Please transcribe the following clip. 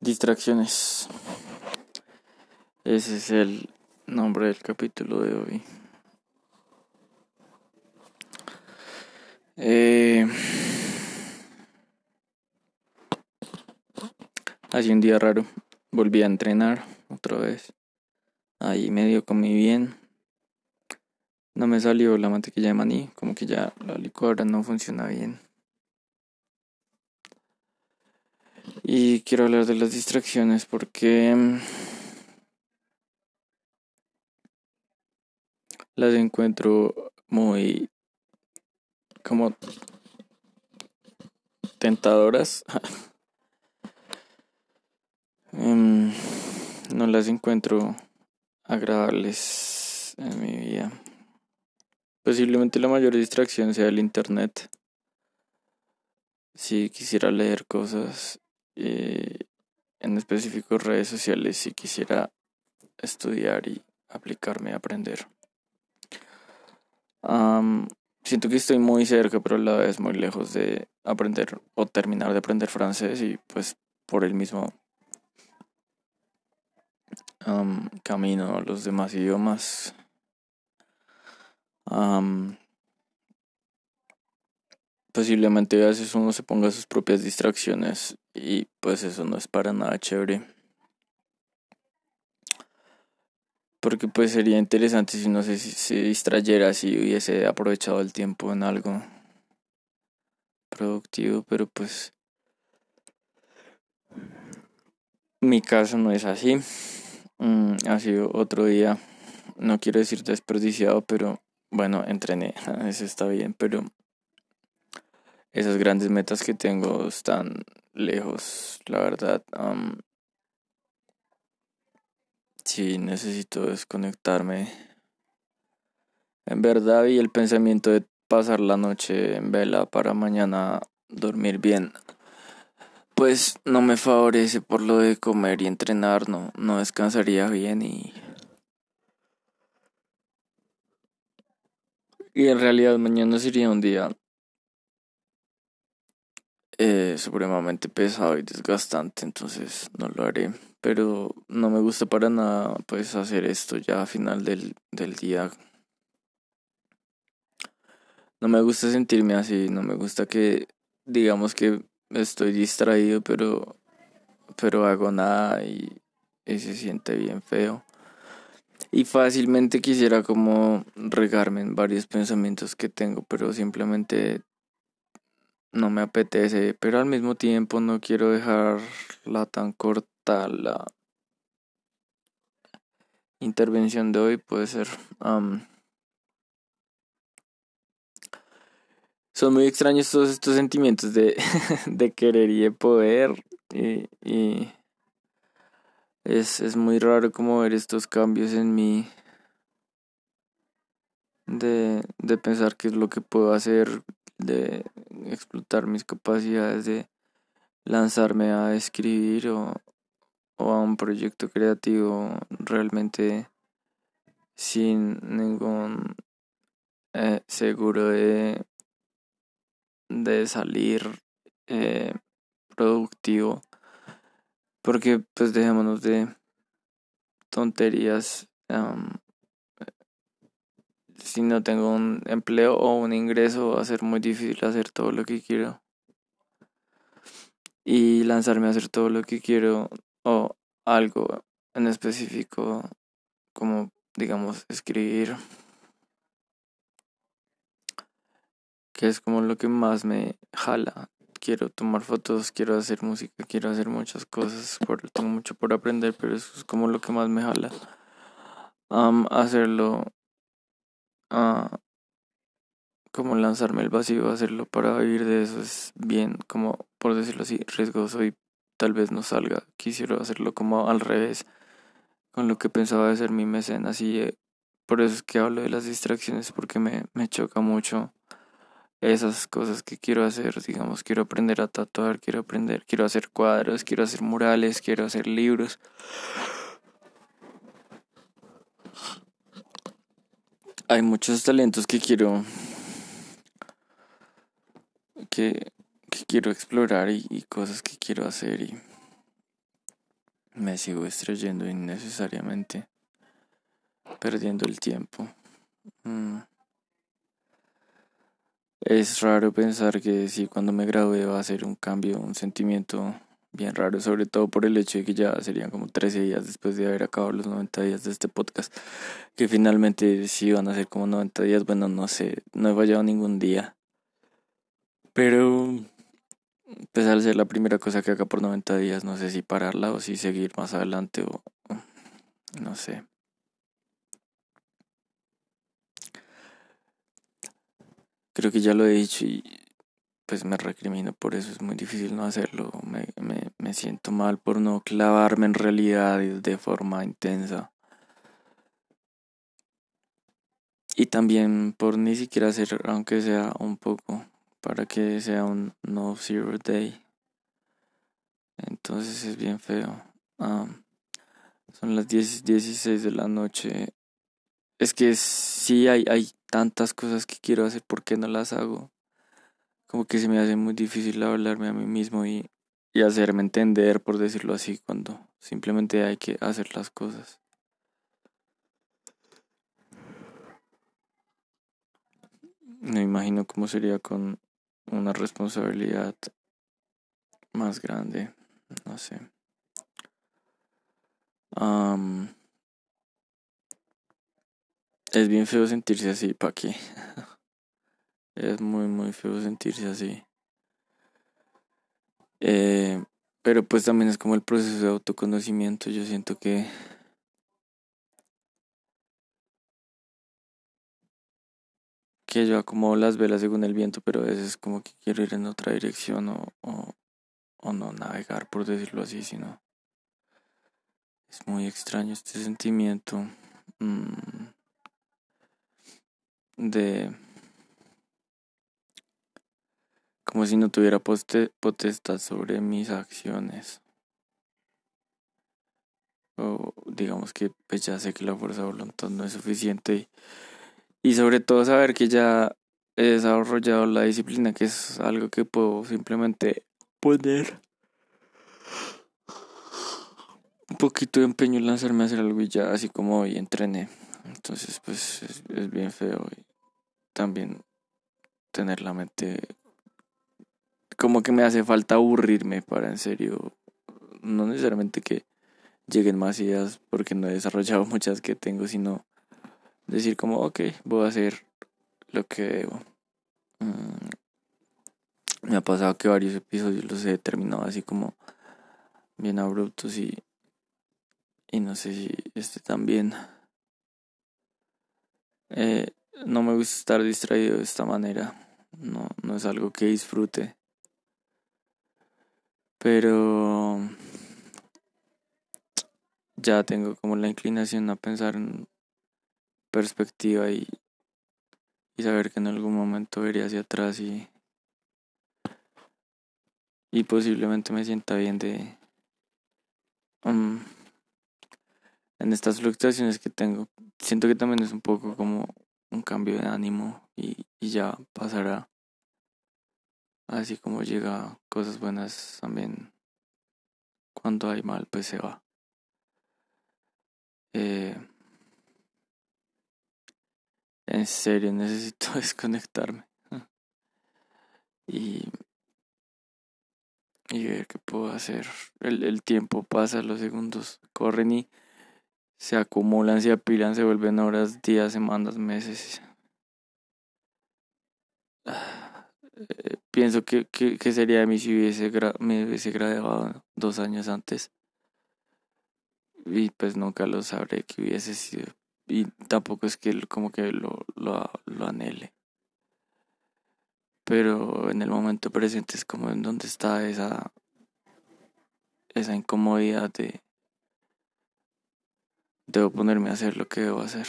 Distracciones. Ese es el nombre del capítulo de hoy. Eh, Hace un día raro. Volví a entrenar otra vez. Ahí medio comí bien. No me salió la mantequilla de maní, como que ya la licuadora no funciona bien. Y quiero hablar de las distracciones porque mm, las encuentro muy como tentadoras. Em, no las encuentro agradables en mi vida. Posiblemente la mayor distracción sea el internet. Si quisiera leer cosas eh, en específico redes sociales si quisiera estudiar y aplicarme a aprender. siento que estoy muy cerca, pero a la vez muy lejos de aprender o terminar de aprender francés y pues por el mismo camino los demás idiomas. posiblemente a veces uno se ponga sus propias distracciones y pues eso no es para nada chévere. Porque pues sería interesante si no si se distrayera si hubiese aprovechado el tiempo en algo productivo, pero pues mi caso no es así. Mm, ha sido otro día, no quiero decir desperdiciado, pero bueno, entrené, eso está bien, pero esas grandes metas que tengo están lejos, la verdad. sí, necesito desconectarme. En verdad, y el pensamiento de pasar la noche en vela para mañana dormir bien, pues no me favorece por lo de comer y entrenar, no, no descansaría bien y... Y en realidad mañana sería un día supremamente pesado y desgastante, entonces no lo haré. Pero no me gusta para nada pues hacer esto ya a final del, del día. No me gusta sentirme así, no me gusta que digamos que estoy distraído pero pero hago nada y, y se siente bien feo. Y fácilmente quisiera como regarme en varios pensamientos que tengo, pero simplemente no me apetece, pero al mismo tiempo no quiero dejarla tan corta. La intervención de hoy puede ser son muy extraños todos estos sentimientos de, de querer y de poder y, y es, es muy raro como ver estos cambios en mí de, pensar qué es lo que puedo hacer de explotar mis capacidades de lanzarme a escribir o, o a un proyecto creativo realmente sin ningún eh, seguro de, de salir eh, productivo. Porque pues dejémonos de tonterías si no tengo un empleo o un ingreso va a ser muy difícil hacer todo lo que quiero. Y lanzarme a hacer todo lo que quiero o algo en específico como digamos escribir que es como lo que más me jala quiero tomar fotos quiero hacer música quiero hacer muchas cosas tengo mucho por aprender pero eso es como lo que más me jala hacerlo a como lanzarme el vacío, hacerlo para vivir de eso es bien, como por decirlo así, riesgoso y tal vez no salga. Quisiera hacerlo como al revés, con lo que pensaba de ser mi mecenas así eh, por eso es que hablo de las distracciones porque me, me choca mucho esas cosas que quiero hacer, digamos, quiero aprender a tatuar, quiero aprender, quiero hacer cuadros, quiero hacer murales, quiero hacer libros. Hay muchos talentos que quiero que, quiero explorar y, cosas que quiero hacer y me sigo estrellando innecesariamente, perdiendo el tiempo. Mm. Es raro pensar que si cuando me gradué va a ser un cambio, un sentimiento bien raro, sobre todo por el hecho de que ya serían como 13 días después de haber acabado los 90 días de este podcast, que finalmente sí van a ser como 90 días, bueno, no sé, no he fallado ningún día, pero pues al ser la primera cosa que haga por 90 días, no sé si pararla o si seguir más adelante o no sé. Creo que ya lo he dicho y pues me recrimino por eso, es muy difícil no hacerlo. Me, me, siento mal por no clavarme en realidad de forma intensa. Y también por ni siquiera hacer, aunque sea un poco, para que sea un no zero day. Entonces es bien feo. son las 10, 16 de la noche. Es que sí hay, hay tantas cosas que quiero hacer, ¿por qué no las hago? Como que se me hace muy difícil hablarme a mí mismo y, y hacerme entender, por decirlo así, cuando simplemente hay que hacer las cosas. Me imagino cómo sería con una responsabilidad más grande, no sé. es bien feo sentirse así, ¿para qué? es muy, muy feo sentirse así. Eh, pero pues también es como el proceso de autoconocimiento. Yo siento que que yo acomodo las velas según el viento, pero a veces como que quiero ir en otra dirección o, o, no navegar, por decirlo así, sino es muy extraño este sentimiento mm, de como si no tuviera potestad sobre mis acciones. O digamos que pues ya sé que la fuerza de voluntad no es suficiente y y sobre todo saber que ya he desarrollado la disciplina, que es algo que puedo simplemente poner un poquito de empeño en lanzarme a hacer algo y ya, así como hoy entrené. Entonces, pues es, bien feo y también tener la mente como que me hace falta aburrirme para en serio, no necesariamente que lleguen más ideas porque no he desarrollado muchas que tengo, sino decir como, ok, voy a hacer lo que debo. Mm, me ha pasado que varios episodios los he terminado así como bien abruptos y, y no sé si este también. Eh, no me gusta estar distraído de esta manera. No, no es algo que disfrute. Pero ya tengo como la inclinación a pensar en perspectiva y, y saber que en algún momento veré hacia atrás y, y posiblemente me sienta bien de um, en estas fluctuaciones que tengo. Siento que también es un poco como un cambio de ánimo y, y ya pasará. Así como llega cosas buenas también. Cuando hay mal, pues se va. Eh, en serio, necesito desconectarme. Y, y ver qué puedo hacer. El, el tiempo pasa, los segundos corren y se acumulan, se apilan, se vuelven horas, días, semanas, meses. Eh, pienso que, que, sería de mí si hubiese me hubiese graduado dos años antes. Y pues nunca lo sabré que hubiese sido y tampoco es que como que lo, lo, lo anhele. Pero en el momento presente es como en donde está esa, esa incomodidad de debo ponerme a hacer lo que debo hacer.